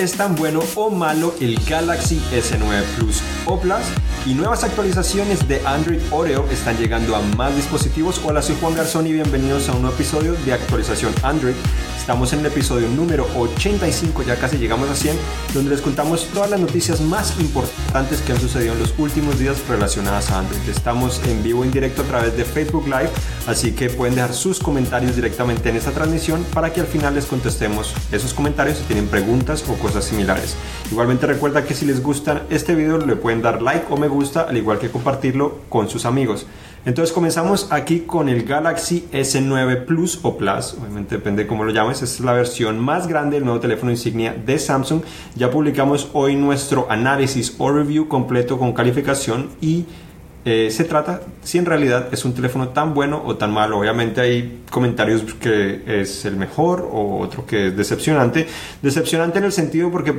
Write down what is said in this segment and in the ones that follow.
es tan bueno o malo el Galaxy S9 Plus o Plus y nuevas actualizaciones de Android Oreo están llegando a más dispositivos. Hola, soy Juan Garzón y bienvenidos a un nuevo episodio de actualización Android. Estamos en el episodio número 85, ya casi llegamos a 100, donde les contamos todas las noticias más importantes que han sucedido en los últimos días relacionadas a Android. Estamos en vivo en directo a través de Facebook Live, así que pueden dejar sus comentarios directamente en esta transmisión para que al final les contestemos esos comentarios si tienen preguntas o cosas similares. Igualmente recuerda que si les gusta este video le pueden dar like o me gusta, al igual que compartirlo con sus amigos. Entonces comenzamos aquí con el Galaxy S9 Plus o Plus, obviamente depende de cómo lo llames, es la versión más grande del nuevo teléfono insignia de Samsung. Ya publicamos hoy nuestro análisis o review completo con calificación y eh, se trata si en realidad es un teléfono tan bueno o tan malo. Obviamente hay comentarios que es el mejor o otro que es decepcionante. Decepcionante en el sentido porque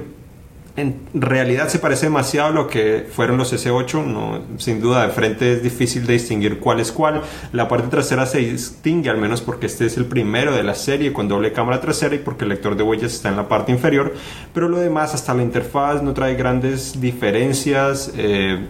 en realidad se parece demasiado a lo que fueron los S8, no, sin duda de frente es difícil de distinguir cuál es cuál. La parte trasera se distingue al menos porque este es el primero de la serie con doble cámara trasera y porque el lector de huellas está en la parte inferior, pero lo demás hasta la interfaz no trae grandes diferencias. Eh,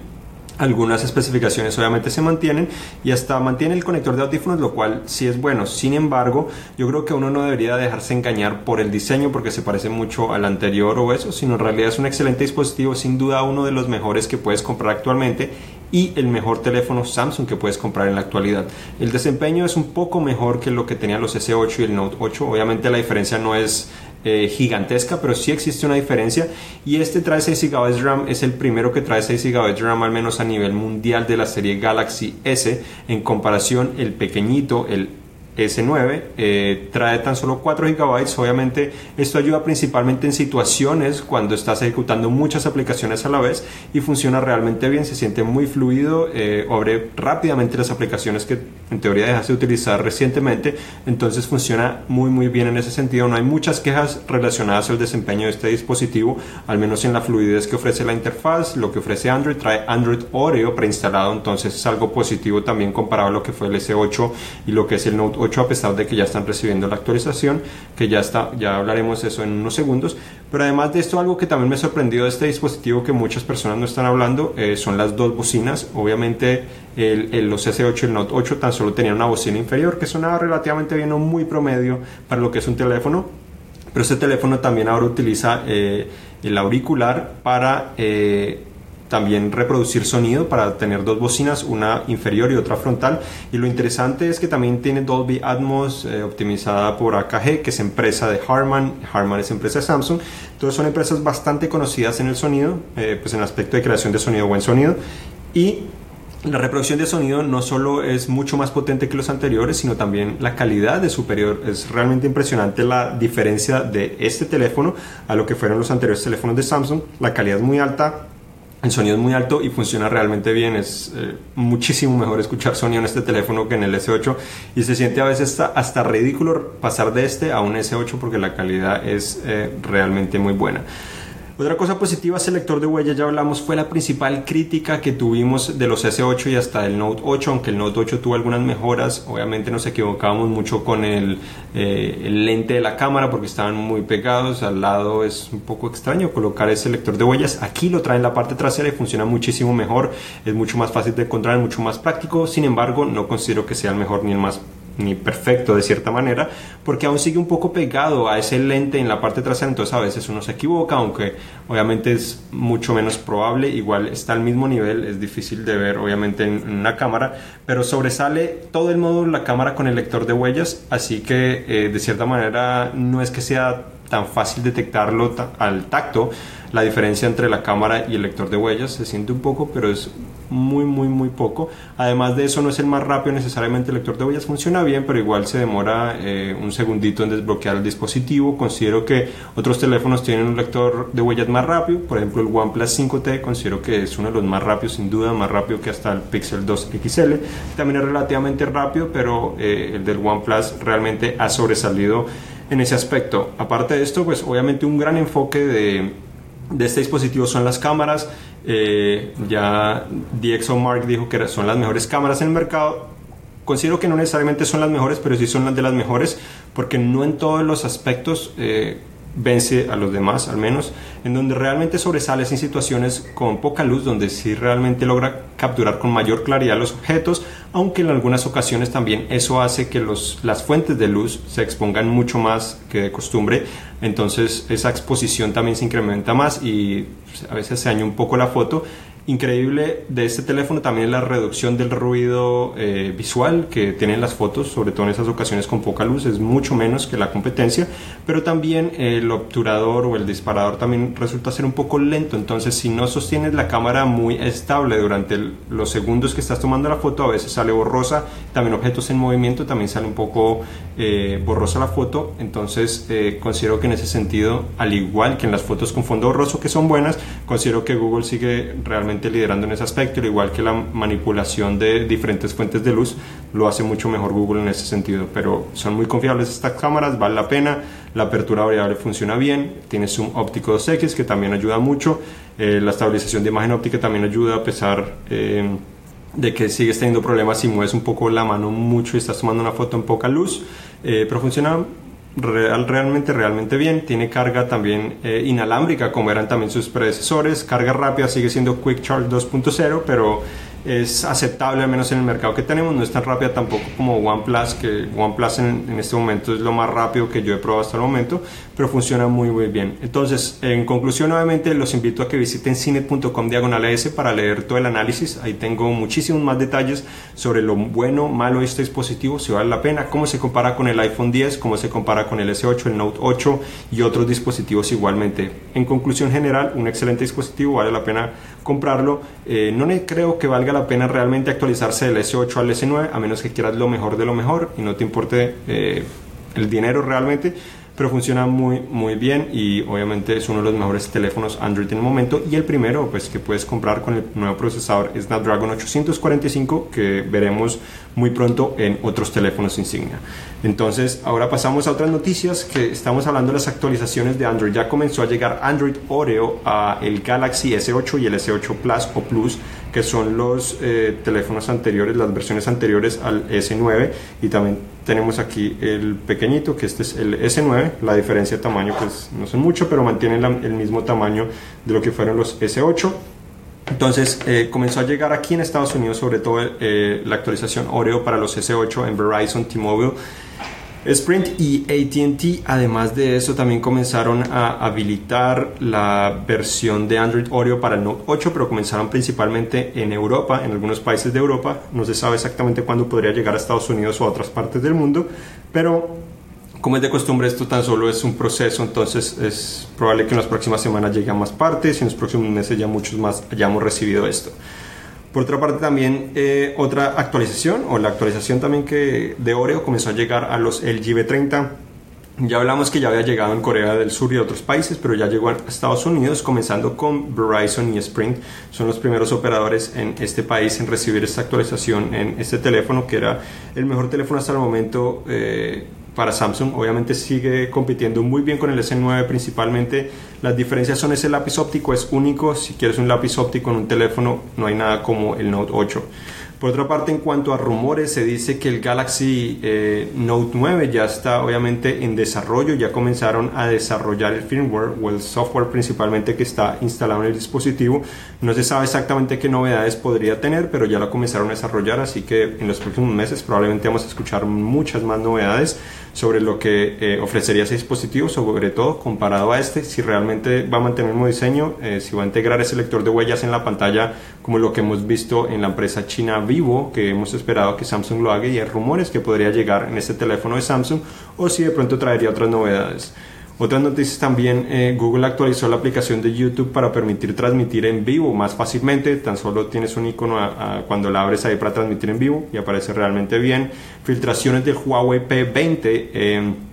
algunas especificaciones obviamente se mantienen y hasta mantiene el conector de audífonos, lo cual sí es bueno. Sin embargo, yo creo que uno no debería dejarse engañar por el diseño porque se parece mucho al anterior o eso, sino en realidad es un excelente dispositivo, sin duda uno de los mejores que puedes comprar actualmente y el mejor teléfono Samsung que puedes comprar en la actualidad. El desempeño es un poco mejor que lo que tenían los S8 y el Note 8. Obviamente la diferencia no es eh, gigantesca, pero sí existe una diferencia. Y este trae 6 GB de RAM, es el primero que trae 6 GB de RAM, al menos a nivel mundial de la serie Galaxy S. En comparación, el pequeñito, el S9 eh, trae tan solo 4 GB. Obviamente esto ayuda principalmente en situaciones cuando estás ejecutando muchas aplicaciones a la vez y funciona realmente bien, se siente muy fluido, eh, abre rápidamente las aplicaciones que en teoría dejaste de utilizar recientemente, entonces funciona muy muy bien en ese sentido. No hay muchas quejas relacionadas al desempeño de este dispositivo, al menos en la fluidez que ofrece la interfaz, lo que ofrece Android, trae Android Oreo preinstalado, entonces es algo positivo también comparado a lo que fue el S8 y lo que es el Note 8 a pesar de que ya están recibiendo la actualización, que ya está, ya hablaremos eso en unos segundos. Pero además de esto, algo que también me sorprendió de este dispositivo que muchas personas no están hablando eh, son las dos bocinas. Obviamente el, los S8 y el Note 8 tan solo tenían una bocina inferior que sonaba relativamente bien o muy promedio para lo que es un teléfono. Pero este teléfono también ahora utiliza eh, el auricular para eh, también reproducir sonido para tener dos bocinas, una inferior y otra frontal. Y lo interesante es que también tiene Dolby Atmos eh, optimizada por AKG, que es empresa de Harman. Harman es empresa de Samsung. Entonces son empresas bastante conocidas en el sonido, eh, pues en el aspecto de creación de sonido, buen sonido. Y la reproducción de sonido no solo es mucho más potente que los anteriores, sino también la calidad de superior. Es realmente impresionante la diferencia de este teléfono a lo que fueron los anteriores teléfonos de Samsung. La calidad es muy alta, el sonido es muy alto y funciona realmente bien. Es eh, muchísimo mejor escuchar sonido en este teléfono que en el S8 y se siente a veces hasta, ridículo pasar de este a un S8 porque la calidad es eh, realmente muy buena. Otra cosa positiva es el lector de huella, ya hablamos, fue la principal crítica que tuvimos de los S8 y hasta el Note 8, aunque el Note 8 tuvo algunas mejoras, obviamente nos equivocábamos mucho con el, eh, el, lente de la cámara porque estaban muy pegados, al lado es un poco extraño colocar ese lector de huellas, aquí lo trae en la parte trasera y funciona muchísimo mejor, es mucho más fácil de encontrar, mucho más práctico, sin embargo no considero que sea el mejor ni el más ni perfecto de cierta manera, porque aún sigue un poco pegado a ese lente en la parte trasera, entonces a veces uno se equivoca, aunque obviamente es mucho menos probable, igual está al mismo nivel, es difícil de ver obviamente en, una cámara, pero sobresale todo el módulo la cámara con el lector de huellas, así que eh, de cierta manera no es que sea tan fácil detectarlo al tacto, la diferencia entre la cámara y el lector de huellas se siente un poco, pero es muy, muy, muy poco. Además de eso, no es el más rápido necesariamente. El lector de huellas funciona bien, pero igual se demora eh, un segundito en desbloquear el dispositivo. Considero que otros teléfonos tienen un lector de huellas más rápido. Por ejemplo, el OnePlus 5T considero que es uno de los más rápidos, sin duda, más rápido que hasta el Pixel 2 XL. También es relativamente rápido, pero eh, el del OnePlus realmente ha sobresalido en ese aspecto. Aparte de esto, pues obviamente un gran enfoque de de este dispositivo son las cámaras. Eh, ya DxOMark dijo que son las mejores cámaras en el mercado. Considero que no necesariamente son las mejores, pero sí son las de las mejores, porque no en todos los aspectos eh, vence a los demás al menos, en donde realmente sobresale en situaciones con poca luz, donde sí realmente logra capturar con mayor claridad los objetos, aunque en algunas ocasiones también eso hace que los, las fuentes de luz se expongan mucho más que de costumbre, entonces esa exposición también se incrementa más y pues, a veces se daña un poco la foto increíble de este teléfono también la reducción del ruido eh, visual que tienen las fotos, sobre todo en esas ocasiones con poca luz, es mucho menos que la competencia, pero también el obturador o el disparador también resulta ser un poco lento, entonces si no sostienes la cámara muy estable durante los segundos que estás tomando la foto, a veces sale borrosa, también objetos en movimiento, también sale un poco eh, borrosa la foto, entonces eh, considero que en ese sentido, al igual que en las fotos con fondo borroso que son buenas, considero que Google sigue realmente liderando en ese aspecto, al igual que la manipulación de diferentes fuentes de luz, lo hace mucho mejor Google en ese sentido. Pero son muy confiables estas cámaras, vale la pena, la apertura variable funciona bien, tiene zoom óptico 2X que también ayuda mucho, eh, la estabilización de imagen óptica también ayuda a pesar... Eh, de que sigues teniendo problemas si mueves un poco la mano mucho y estás tomando una foto en poca luz, eh, pero funciona real, realmente, realmente bien. Tiene carga también eh, inalámbrica, como eran también sus predecesores. Carga rápida sigue siendo Quick Charge 2.0, pero es aceptable al menos en el mercado que tenemos, no es tan rápida tampoco como OnePlus, que OnePlus en, en, este momento es lo más rápido que yo he probado hasta el momento, pero funciona muy muy bien. Entonces, en conclusión, nuevamente los invito a que visiten cine.com diagonal para leer todo el análisis, ahí tengo muchísimos más detalles sobre lo bueno, malo de este dispositivo, si vale la pena, cómo se compara con el iPhone 10, cómo se compara con el S8, el Note 8 y otros dispositivos igualmente. En conclusión general, un excelente dispositivo, vale la pena comprarlo. Eh, no creo que valga la pena realmente actualizarse del S8 al S9, a menos que quieras lo mejor de lo mejor y no te importe eh, el dinero realmente pero funciona muy muy bien y obviamente es uno de los mejores teléfonos Android en el momento y el primero pues que puedes comprar con el nuevo procesador Snapdragon 845 que veremos muy pronto en otros teléfonos insignia. Entonces ahora pasamos a otras noticias que estamos hablando de las actualizaciones de Android. Ya comenzó a llegar Android Oreo a el Galaxy S8 y el S8 Plus o Plus que son los eh, teléfonos anteriores, las versiones anteriores al S9 y también tenemos aquí el pequeñito que este es el S9 la diferencia de tamaño pues no son mucho pero mantienen el mismo tamaño de lo que fueron los S8 entonces eh, comenzó a llegar aquí en Estados Unidos sobre todo eh, la actualización Oreo para los S8 en Verizon, T-Mobile Sprint y ATT, además de eso, también comenzaron a habilitar la versión de Android Oreo para el Note 8, pero comenzaron principalmente en Europa, en algunos países de Europa. No se sabe exactamente cuándo podría llegar a Estados Unidos o a otras partes del mundo, pero como es de costumbre, esto tan solo es un proceso, entonces es probable que en las próximas semanas lleguen más partes y en los próximos meses ya muchos más hayamos recibido esto. Por otra parte también eh, otra actualización o la actualización también que de Oreo comenzó a llegar a los LG V30. Ya hablamos que ya había llegado en Corea del Sur y otros países, pero ya llegó a Estados Unidos, comenzando con Verizon y Sprint. Son los primeros operadores en este país en recibir esta actualización en este teléfono, que era el mejor teléfono hasta el momento eh, para Samsung. Obviamente sigue compitiendo muy bien con el S9 principalmente. Las diferencias son ese lápiz óptico, es único. Si quieres un lápiz óptico en un teléfono, no hay nada como el Note 8. Por otra parte, en cuanto a rumores, se dice que el Galaxy eh, Note 9 ya está obviamente en desarrollo, ya comenzaron a desarrollar el firmware o el software principalmente que está instalado en el dispositivo. No se sabe exactamente qué novedades podría tener, pero ya lo comenzaron a desarrollar, así que en los próximos meses probablemente vamos a escuchar muchas más novedades sobre lo que eh, ofrecería ese dispositivo, sobre todo comparado a este, si realmente va a mantener el mismo diseño, eh, si va a integrar ese lector de huellas en la pantalla como lo que hemos visto en la empresa china Vivo, que hemos esperado que Samsung lo haga y hay rumores que podría llegar en este teléfono de Samsung o si de pronto traería otras novedades. Otras noticias también, eh, Google actualizó la aplicación de YouTube para permitir transmitir en vivo más fácilmente, tan solo tienes un icono cuando la abres ahí para transmitir en vivo y aparece realmente bien. Filtraciones del Huawei P20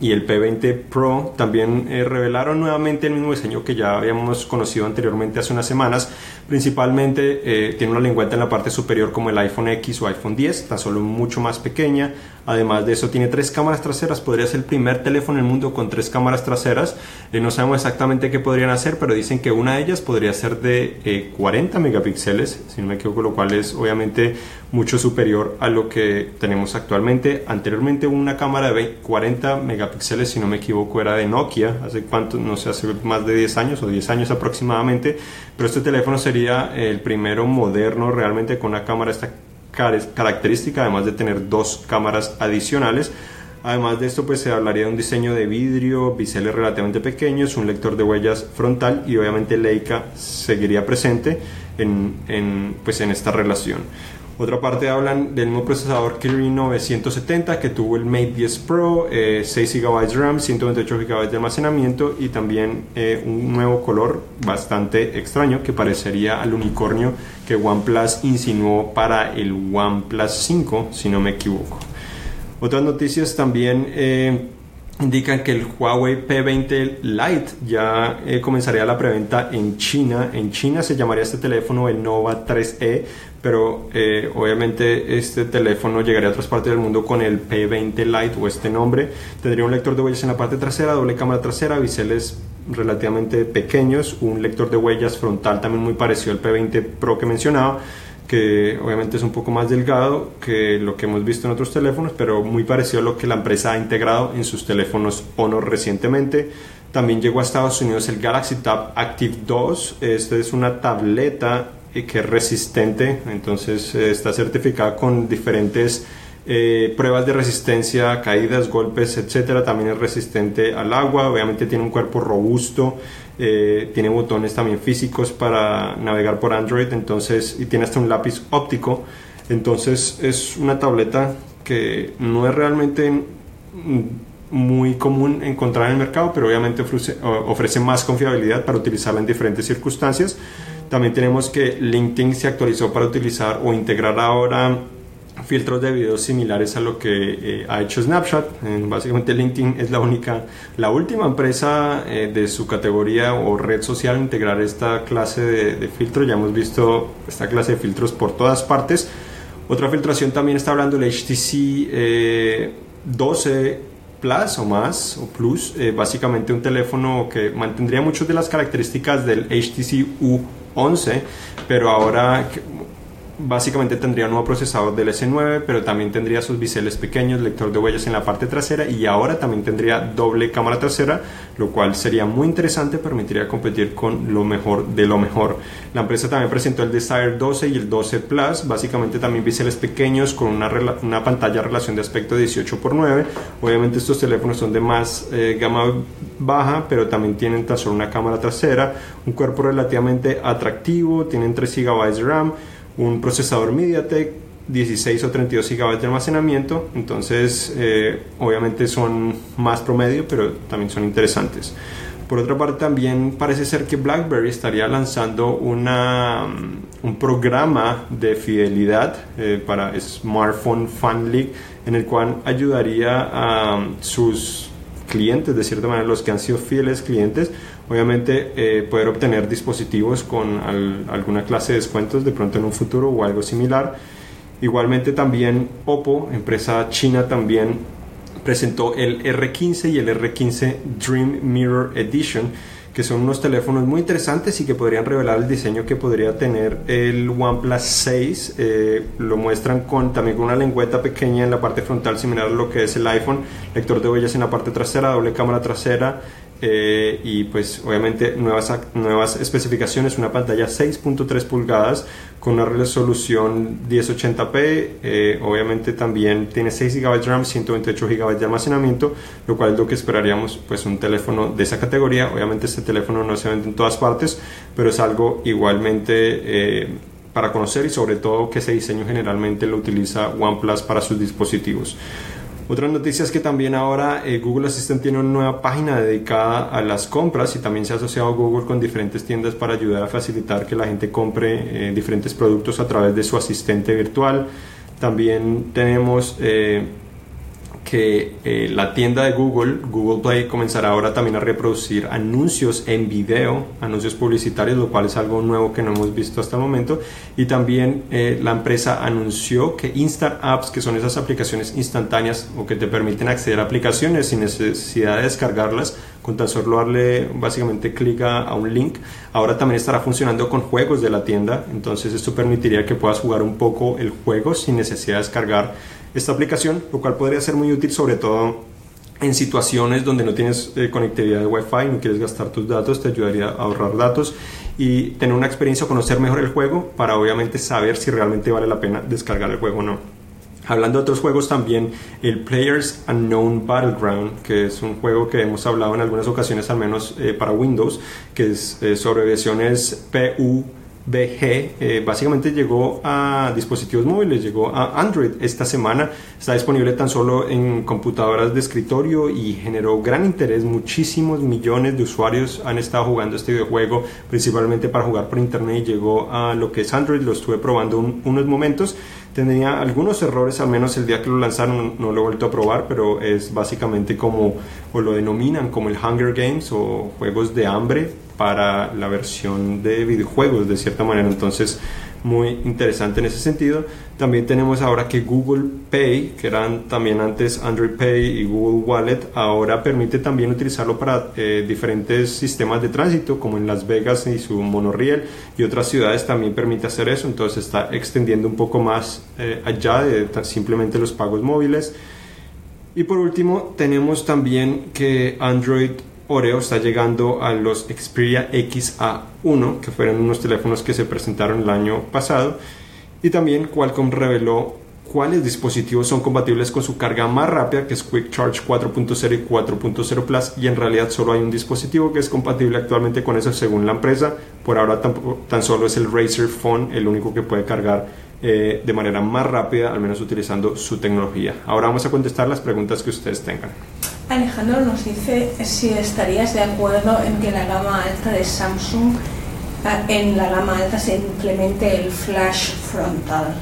y el P20 Pro también eh, revelaron nuevamente el mismo diseño que ya habíamos conocido anteriormente hace unas semanas. Principalmente eh, tiene una lengüeta en la parte superior como el iPhone X o iPhone 10, tan solo mucho más pequeña. Además de eso, tiene tres cámaras traseras. Podría ser el primer teléfono en el mundo con tres cámaras traseras. Eh, no sabemos exactamente qué podrían hacer, pero dicen que una de ellas podría ser de 40 megapíxeles, si no me equivoco, lo cual es obviamente mucho superior a lo que tenemos actualmente. Anteriormente una cámara de 40 megapíxeles, si no me equivoco, era de Nokia, hace cuánto, no sé, hace más de 10 años o 10 años aproximadamente, pero este teléfono sería el primero moderno realmente con una cámara esta característica, además de tener dos cámaras adicionales. Además de esto, pues se hablaría de un diseño de vidrio, biseles relativamente pequeños, un lector de huellas frontal y obviamente Leica seguiría presente en, en, pues en esta relación. Otra parte hablan del nuevo procesador Kirin 970 que tuvo el Mate 10 Pro, 6 eh, GB de RAM, 128 GB de almacenamiento y también eh, un nuevo color bastante extraño que parecería al unicornio que OnePlus insinuó para el OnePlus 5, si no me equivoco. Otras noticias también eh, indican que el Huawei P20 Lite ya comenzaría la preventa en China. En China se llamaría este teléfono el Nova 3E, pero eh, obviamente este teléfono llegaría a otras partes del mundo con el P20 Lite o este nombre. Tendría un lector de huellas en la parte trasera, doble cámara trasera, biseles relativamente pequeños, un lector de huellas frontal también muy parecido al P20 Pro que mencionaba, que obviamente es un poco más delgado que lo que hemos visto en otros teléfonos, pero muy parecido a lo que la empresa ha integrado en sus teléfonos Honor recientemente. También llegó a Estados Unidos el Galaxy Tab Active 2. Esta es una tableta que es resistente, entonces eh, está certificada con diferentes eh, pruebas de resistencia, caídas, golpes, etcétera. También es resistente al agua, obviamente tiene un cuerpo robusto, eh, tiene botones también físicos para navegar por Android, entonces y tiene hasta un lápiz óptico. Entonces es una tableta que no es realmente muy común encontrar en el mercado, pero obviamente ofrece, ofrece más confiabilidad para utilizarla en diferentes circunstancias. También tenemos que LinkedIn se actualizó para utilizar o integrar ahora filtros de video similares a lo que eh, ha hecho Snapchat. básicamente LinkedIn es la única, la última empresa eh, de su categoría o red social integrar esta clase de, de filtro. Ya hemos visto esta clase de filtros por todas partes. Otra filtración también está hablando del HTC 12 eh, Plus o más o Plus, básicamente un teléfono que mantendría muchas de las características del HTC U 11, pero ahora básicamente tendría un nuevo procesador del S9, pero también tendría sus biseles pequeños, lector de huellas en la parte trasera y ahora también tendría doble cámara trasera, lo cual sería muy interesante, permitiría competir con lo mejor de lo mejor. La empresa también presentó el Desire 12 y el 12 Plus, básicamente también biseles pequeños con una, una pantalla relación de aspecto 18 x 9. Obviamente estos teléfonos son de más eh, gama baja, pero también tienen tan solo una cámara trasera, un cuerpo relativamente atractivo, tienen 3 GB de RAM, un procesador MediaTek, 16 o 32 GB de almacenamiento, entonces eh, obviamente son más promedio, pero también son interesantes. Por otra parte, también parece ser que BlackBerry estaría lanzando una, mm, un programa de fidelidad eh, para Smartphone Fan League, en el cual ayudaría a mm, sus clientes, de cierta manera los que han sido fieles clientes, obviamente eh, poder obtener dispositivos con alguna clase de descuentos de pronto en un futuro o algo similar. Igualmente también Oppo, empresa china también presentó el R15 y el R15 Dream Mirror Edition que son unos teléfonos muy interesantes y que podrían revelar el diseño que podría tener el OnePlus 6. Eh, lo muestran con también con una lengüeta pequeña en la parte frontal, similar a lo que es el iPhone, lector de huellas en la parte trasera, doble cámara trasera, eh, y pues obviamente nuevas, nuevas especificaciones, una pantalla 6.3 pulgadas con una resolución 1080p, eh, obviamente también tiene 6 GB de RAM, 128 GB de almacenamiento, lo cual es lo que esperaríamos pues un teléfono de esa categoría, obviamente este teléfono no se vende en todas partes, pero es algo igualmente eh, para conocer y sobre todo que ese diseño generalmente lo utiliza OnePlus para sus dispositivos. Otra noticia es que también ahora eh, Google Assistant tiene una nueva página dedicada a las compras y también se ha asociado Google con diferentes tiendas para ayudar a facilitar que la gente compre eh, diferentes productos a través de su asistente virtual. También tenemos eh, que eh, la tienda de Google, Google Play, comenzará ahora también a reproducir anuncios en video, anuncios publicitarios, lo cual es algo nuevo que no hemos visto hasta el momento. Y también eh, la empresa anunció que Instant Apps, que son esas aplicaciones instantáneas o que te permiten acceder a aplicaciones sin necesidad de descargarlas, con tan solo darle básicamente clic a, un link, ahora también estará funcionando con juegos de la tienda. Entonces esto permitiría que puedas jugar un poco el juego sin necesidad de descargar esta aplicación, lo cual podría ser muy útil sobre todo en situaciones donde no tienes eh, conectividad de Wi-Fi, no quieres gastar tus datos, te ayudaría a ahorrar datos y tener una experiencia, conocer mejor el juego para obviamente saber si realmente vale la pena descargar el juego o no. Hablando de otros juegos también, el Players Unknown Battleground, que es un juego que hemos hablado en algunas ocasiones, al menos eh, para Windows, que es eh, sobre versiones PU BG eh, básicamente llegó a dispositivos móviles, llegó a Android esta semana, está disponible tan solo en computadoras de escritorio y generó gran interés, muchísimos millones de usuarios han estado jugando este videojuego, principalmente para jugar por internet y llegó a lo que es Android, lo estuve probando unos momentos, tenía algunos errores, al menos el día que lo lanzaron no lo he vuelto a probar, pero es básicamente como, o lo denominan como el Hunger Games o juegos de hambre, para la versión de videojuegos de cierta manera. Entonces, muy interesante en ese sentido. También tenemos ahora que Google Pay, que eran también antes Android Pay y Google Wallet, ahora permite también utilizarlo para eh, diferentes sistemas de tránsito, como en Las Vegas y su monorriel y otras ciudades también permite hacer eso. Entonces está extendiendo un poco más eh, allá de simplemente los pagos móviles. Y por último, tenemos también que Android Oreo está llegando a los Xperia XA1, que fueron unos teléfonos que se presentaron el año pasado. Y también Qualcomm reveló cuáles dispositivos son compatibles con su carga más rápida, que es Quick Charge 4.0 y 4.0 Plus, y en realidad solo hay un dispositivo que es compatible actualmente con eso según la empresa. Por ahora tan, solo es el Razer Phone el único que puede cargar eh, de manera más rápida, al menos utilizando su tecnología. Ahora vamos a contestar las preguntas que ustedes tengan. Alejandro nos dice si estarías de acuerdo en que la gama alta de Samsung, eh, en la gama alta se implemente el flash frontal.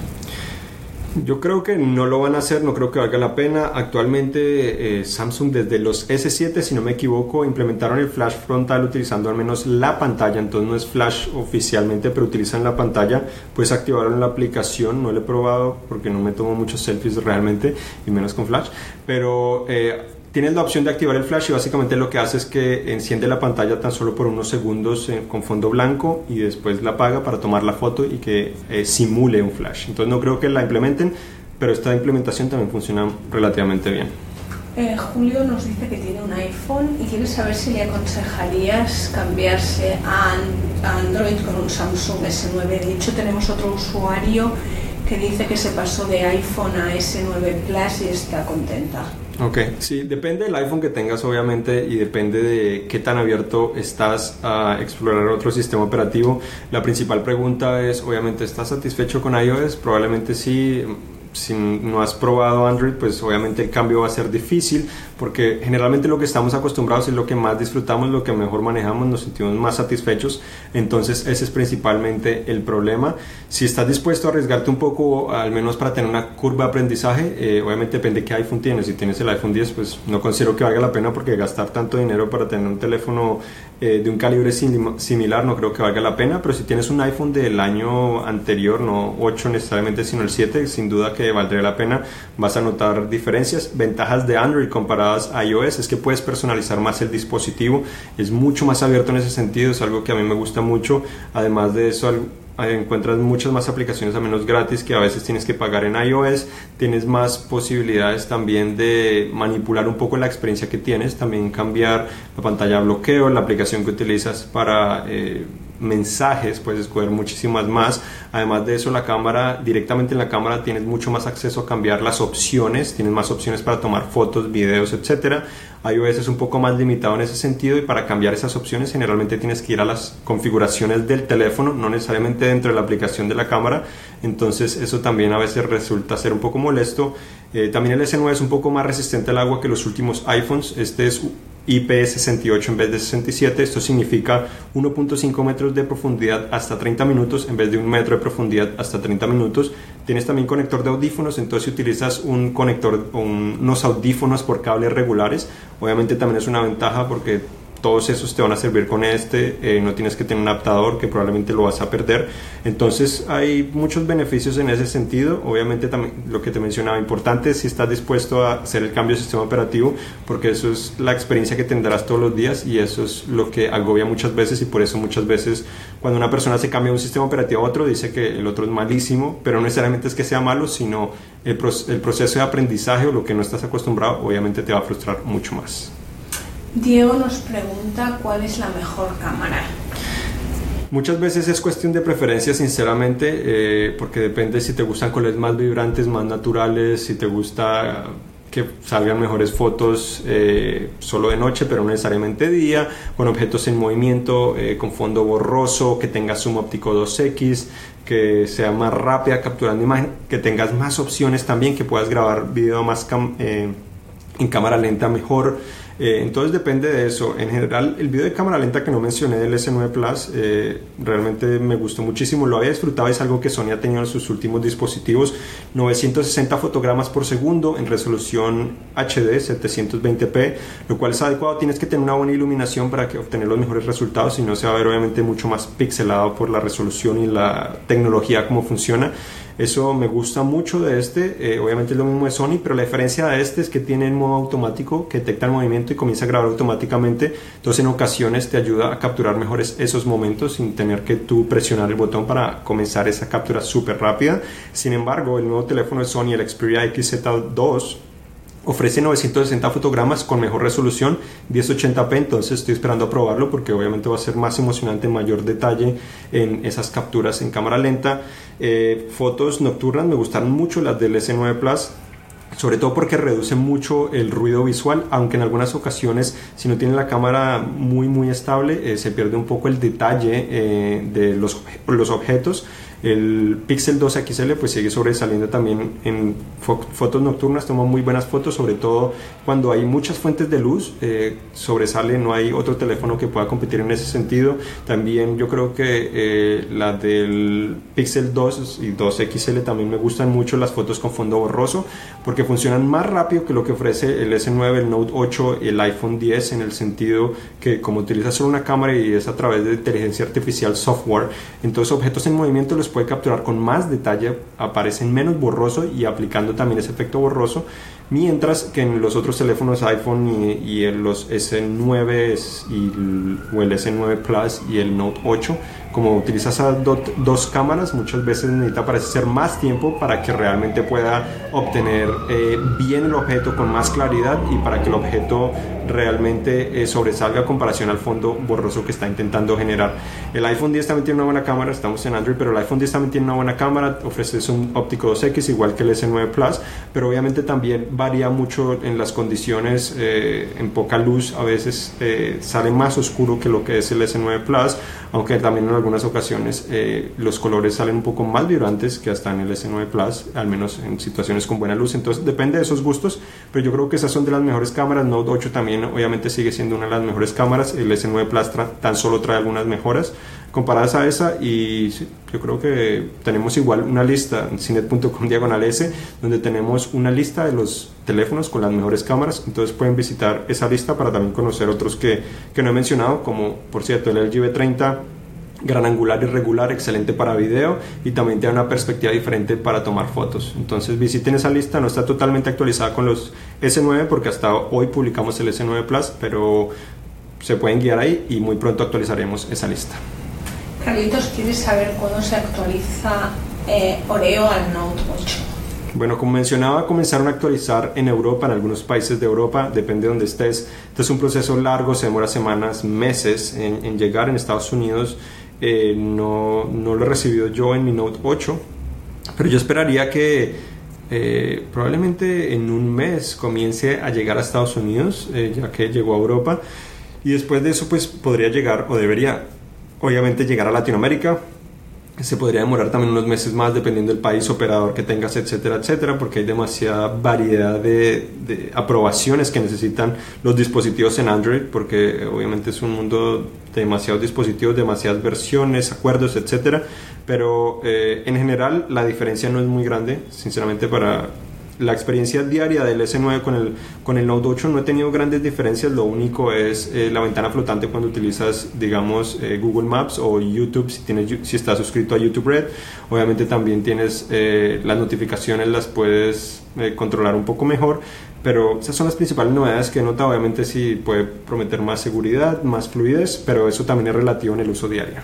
Yo creo que no lo van a hacer, no creo que valga la pena. Actualmente eh, Samsung desde los S7, si no me equivoco, implementaron el flash frontal utilizando al menos la pantalla, entonces no es flash oficialmente, pero utilizan la pantalla. Pues activaron la aplicación, no lo he probado porque no me tomo muchos selfies realmente, y menos con flash, pero... Eh, Tienes la opción de activar el flash y básicamente lo que hace es que enciende la pantalla tan solo por unos segundos eh, con fondo blanco y después la apaga para tomar la foto y que eh, simule un flash. Entonces no creo que la implementen, pero esta implementación también funciona relativamente bien. Eh, Julio nos dice que tiene un iPhone y quiere saber si le aconsejarías cambiarse a, Android con un Samsung S9. De hecho, tenemos otro usuario que dice que se pasó de iPhone a S9 Plus y está contenta. Ok, sí, depende del iPhone que tengas obviamente y depende de qué tan abierto estás a explorar otro sistema operativo. La principal pregunta es, obviamente, ¿estás satisfecho con iOS? Probablemente sí si no has probado Android, pues obviamente el cambio va a ser difícil porque generalmente lo que estamos acostumbrados es lo que más disfrutamos, lo que mejor manejamos, nos sentimos más satisfechos. Entonces ese es principalmente el problema. Si estás dispuesto a arriesgarte un poco, al menos para tener una curva de aprendizaje, eh, obviamente depende de qué iPhone tienes. Si tienes el iPhone 10, pues no considero que valga la pena porque gastar tanto dinero para tener un teléfono eh, de un calibre similar no creo que valga la pena, pero si tienes un iPhone del año anterior, no 8 necesariamente, sino el 7, sin duda que valdría la pena, vas a notar diferencias. Ventajas de Android comparadas a iOS es que puedes personalizar más el dispositivo, es mucho más abierto en ese sentido, es algo que a mí me gusta mucho, además de eso encuentras muchas más aplicaciones a menos gratis que a veces tienes que pagar en iOS, tienes más posibilidades también de manipular un poco la experiencia que tienes, también cambiar la pantalla bloqueo, la aplicación que utilizas para eh, mensajes, puedes escoger muchísimas más. Además de eso, la cámara, directamente en la cámara tienes mucho más acceso a cambiar las opciones, tienes más opciones para tomar fotos, videos, etcétera iOS es un poco más limitado en ese sentido y para cambiar esas opciones generalmente tienes que ir a las configuraciones del teléfono, no necesariamente dentro de la aplicación de la cámara, entonces eso también a veces resulta ser un poco molesto. Eh, también el S9 es un poco más resistente al agua que los últimos iPhones, este es IP68 en vez de 67. Esto significa 1.5 metros de profundidad hasta 30 minutos en vez de un metro de profundidad hasta 30 minutos. Tienes también conector de audífonos, entonces si utilizas un conector, unos audífonos por cables regulares, obviamente también es una ventaja porque todos esos te van a servir con este, eh, no tienes que tener un adaptador que probablemente lo vas a perder. Entonces hay muchos beneficios en ese sentido. Obviamente también lo que te mencionaba, importante si estás dispuesto a hacer el cambio de sistema operativo, porque eso es la experiencia que tendrás todos los días y eso es lo que agobia muchas veces y por eso muchas veces cuando una persona se cambia de un sistema operativo a otro dice que el otro es malísimo, pero no necesariamente es que sea malo, sino el proceso de aprendizaje o lo que no estás acostumbrado obviamente te va a frustrar mucho más. Diego nos pregunta cuál es la mejor cámara. Muchas veces es cuestión de preferencia, sinceramente, eh, porque depende si te gustan colores más vibrantes, más naturales, si te gusta que salgan mejores fotos eh, solo de noche, pero no necesariamente día, con objetos en movimiento, eh, con fondo borroso, que tenga zoom óptico 2X, que sea más rápida capturando imagen, que tengas más opciones también, que puedas grabar video más en cámara lenta mejor. Eh, entonces depende de eso. En general, el video de cámara lenta que no mencioné del S9 Plus eh, realmente me gustó muchísimo. Lo había disfrutado, es algo que Sony ha tenido en sus últimos dispositivos. 960 fotogramas por segundo en resolución HD 720p, lo cual es adecuado. Tienes que tener una buena iluminación para que obtener los mejores resultados, si no se va a ver obviamente mucho más pixelado por la resolución y la tecnología como funciona. Eso me gusta mucho de este. Eh, obviamente es lo mismo de Sony, pero la diferencia de este es que tiene el modo automático que detecta el movimiento y comienza a grabar automáticamente. Entonces en ocasiones te ayuda a capturar mejores esos momentos sin tener que tú presionar el botón para comenzar esa captura súper rápida. Sin embargo, el nuevo teléfono de Sony, el Xperia XZ2, ofrece 960 fotogramas con mejor resolución 1080p entonces estoy esperando a probarlo porque obviamente va a ser más emocionante mayor detalle en esas capturas en cámara lenta. Eh, fotos nocturnas me gustaron mucho las del S9 Plus sobre todo porque reduce mucho el ruido visual, aunque en algunas ocasiones si no tiene la cámara muy muy estable eh, se pierde un poco el detalle eh, de los, los objetos, el Pixel 2 XL pues sigue sobresaliendo también en fotos nocturnas, toma muy buenas fotos, sobre todo cuando hay muchas fuentes de luz, eh, sobresale, no hay otro teléfono que pueda competir en ese sentido. También yo creo que eh, la del Pixel 2 y 2 XL también me gustan mucho las fotos con fondo borroso porque funcionan más rápido que lo que ofrece el S9, el Note 8 y el iPhone 10 en el sentido que como utiliza solo una cámara y es a través de inteligencia artificial software, entonces objetos en movimiento los puede capturar con más detalle, aparecen menos borroso y aplicando también ese efecto borroso, mientras que en los otros teléfonos iPhone y, en los S9 y, o el S9 Plus y el Note 8 como utiliza esas dos cámaras, muchas veces necesita parecer más tiempo para que realmente pueda obtener eh, bien el objeto con más claridad y para que el objeto realmente eh, sobresalga a comparación al fondo borroso que está intentando generar. El iPhone 10 también tiene una buena cámara, estamos en Android, pero el iPhone 10 también tiene una buena cámara, ofrece un óptico 2X igual que el S9 Plus, pero obviamente también varía mucho en las condiciones, eh, en poca luz a veces sale más oscuro que lo que es el S9 Plus, aunque también en algunas ocasiones eh, los colores salen un poco más vibrantes que hasta en el S9 Plus, al menos en situaciones con buena luz. Entonces depende de esos gustos, pero yo creo que esas son de las mejores cámaras. Note 8 también obviamente sigue siendo una de las mejores cámaras. El S9 Plus tan solo trae algunas mejoras comparadas a esa y yo creo que tenemos igual una lista en cinet.com diagonal S donde tenemos una lista de los teléfonos con las mejores cámaras entonces pueden visitar esa lista para también conocer otros que, que no he mencionado como por cierto el LG V30 gran angular y regular, excelente para video y también tiene una perspectiva diferente para tomar fotos. Entonces visiten esa lista, no está totalmente actualizada con los S9 porque hasta hoy publicamos el S9 Plus, pero se pueden guiar ahí y muy pronto actualizaremos esa lista. Carlitos, ¿quieres saber cuándo se actualiza eh, Oreo al Note 8? Bueno, como mencionaba, comenzaron a actualizar en Europa, en algunos países de Europa, depende de donde estés. Este es un proceso largo, se demora semanas, meses en, en llegar en Estados Unidos. Eh, no, no, lo he recibido yo en mi Note 8, pero yo esperaría que eh, probablemente en un mes comience a llegar a Estados Unidos, eh, ya que llegó a Europa, y después de eso pues podría llegar o debería obviamente llegar a Latinoamérica, se podría demorar también unos meses más dependiendo del país operador que tengas, etcétera, etcétera, porque hay demasiada variedad de, aprobaciones que necesitan los dispositivos en Android, porque obviamente es un mundo de demasiados dispositivos, demasiadas versiones, acuerdos, etcétera, pero eh, en general la diferencia no es muy grande, sinceramente para la experiencia diaria del S9 con el, con el Note 8 no he tenido grandes diferencias, lo único es eh, la ventana flotante cuando utilizas, digamos, eh, Google Maps o YouTube, si, tienes, si estás suscrito a YouTube Red. Obviamente también tienes eh, las notificaciones, las puedes controlar un poco mejor, pero esas son las principales novedades que he notado. Obviamente sí puede prometer más seguridad, más fluidez, pero eso también es relativo en el uso diario.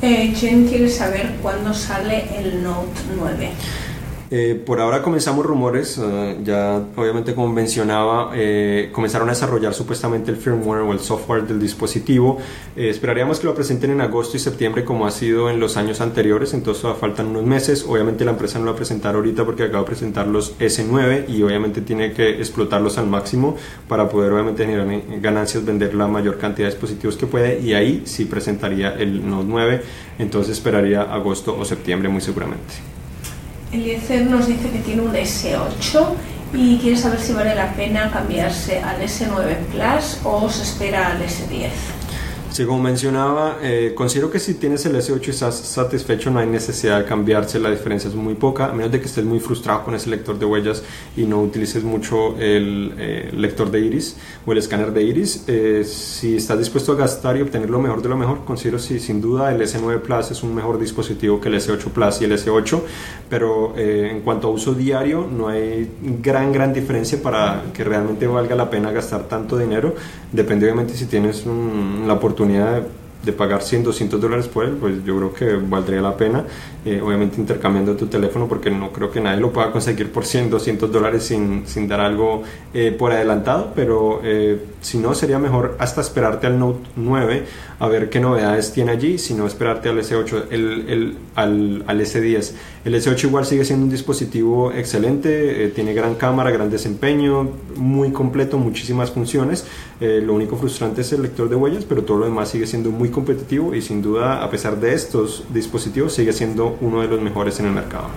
Jen quiere saber cuándo sale el Note 9. Eh, por ahora comenzamos rumores, eh, ya obviamente como mencionaba, eh, comenzaron a desarrollar supuestamente el firmware o el software del dispositivo. esperaríamos que lo presenten en agosto y septiembre como ha sido en los años anteriores, entonces faltan unos meses. Obviamente la empresa no lo va a presentar ahorita porque acaba de presentar los S9 y obviamente tiene que explotarlos al máximo para poder obviamente generar ganancias, vender la mayor cantidad de dispositivos que puede y ahí sí presentaría el Note 9, entonces esperaría agosto o septiembre muy seguramente. Eliezer nos dice que tiene un S8 y quiere saber si vale la pena cambiarse al S9 Plus o se espera al S10. Sí, como mencionaba, eh, considero que si tienes el S8 y estás satisfecho no hay necesidad de cambiarse, la diferencia es muy poca, a menos de que estés muy frustrado con ese lector de huellas y no utilices mucho el eh, lector de iris o el escáner de iris. Eh, si estás dispuesto a gastar y obtener lo mejor de lo mejor, considero si sin duda el S9 Plus es un mejor dispositivo que el S8 Plus y el S8, pero en cuanto a uso diario no hay gran, gran diferencia para que realmente valga la pena gastar tanto dinero. Depende obviamente si tienes la oportunidad de pagar 100, 200 dólares por él, pues yo creo que valdría la pena. Eh, obviamente intercambiando tu teléfono porque no creo que nadie lo pueda conseguir por 100, 200 dólares sin, sin dar algo eh, por adelantado, pero eh, si no sería mejor hasta esperarte al Note 9 a ver qué novedades tiene allí, si no esperarte al S8, el, el, al, al, S10. El S8 igual sigue siendo un dispositivo excelente, tiene gran cámara, gran desempeño, muy completo, muchísimas funciones. lo único frustrante es el lector de huellas, pero todo lo demás sigue siendo muy competitivo y sin duda a pesar de estos dispositivos sigue siendo uno de los mejores en el mercado.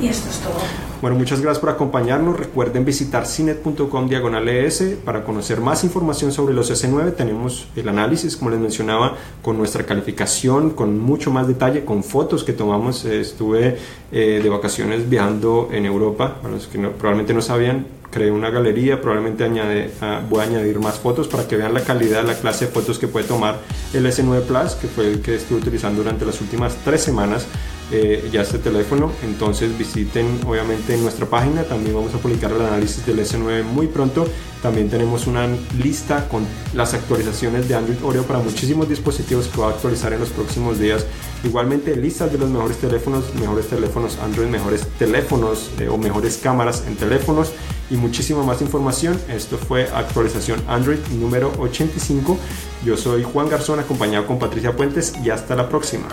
Y esto es todo. Bueno, muchas gracias por acompañarnos. Recuerden visitar cinet.com diagonal ES para conocer más información sobre los S9. Tenemos el análisis, como les mencionaba, con nuestra calificación, con mucho más detalle, con fotos que tomamos. Estuve eh, de vacaciones viajando en Europa, para los que probablemente no sabían, creé una galería, probablemente añade, ah, voy a añadir más fotos para que vean la calidad, la clase de fotos que puede tomar el S9 Plus, que fue el que estuve utilizando durante las últimas tres semanas eh, ya este teléfono. Entonces visiten obviamente nuestra página, también vamos a publicar el análisis del S9 muy pronto. También tenemos una lista con las actualizaciones de Android Oreo para muchísimos dispositivos que va a actualizar en los próximos días. Igualmente listas de los mejores teléfonos, mejores teléfonos Android, mejores teléfonos eh, o mejores cámaras en teléfonos y muchísima más información. Esto fue actualización Android número 85. Yo soy Juan Garzón acompañado con Patricia Puentes y hasta la próxima.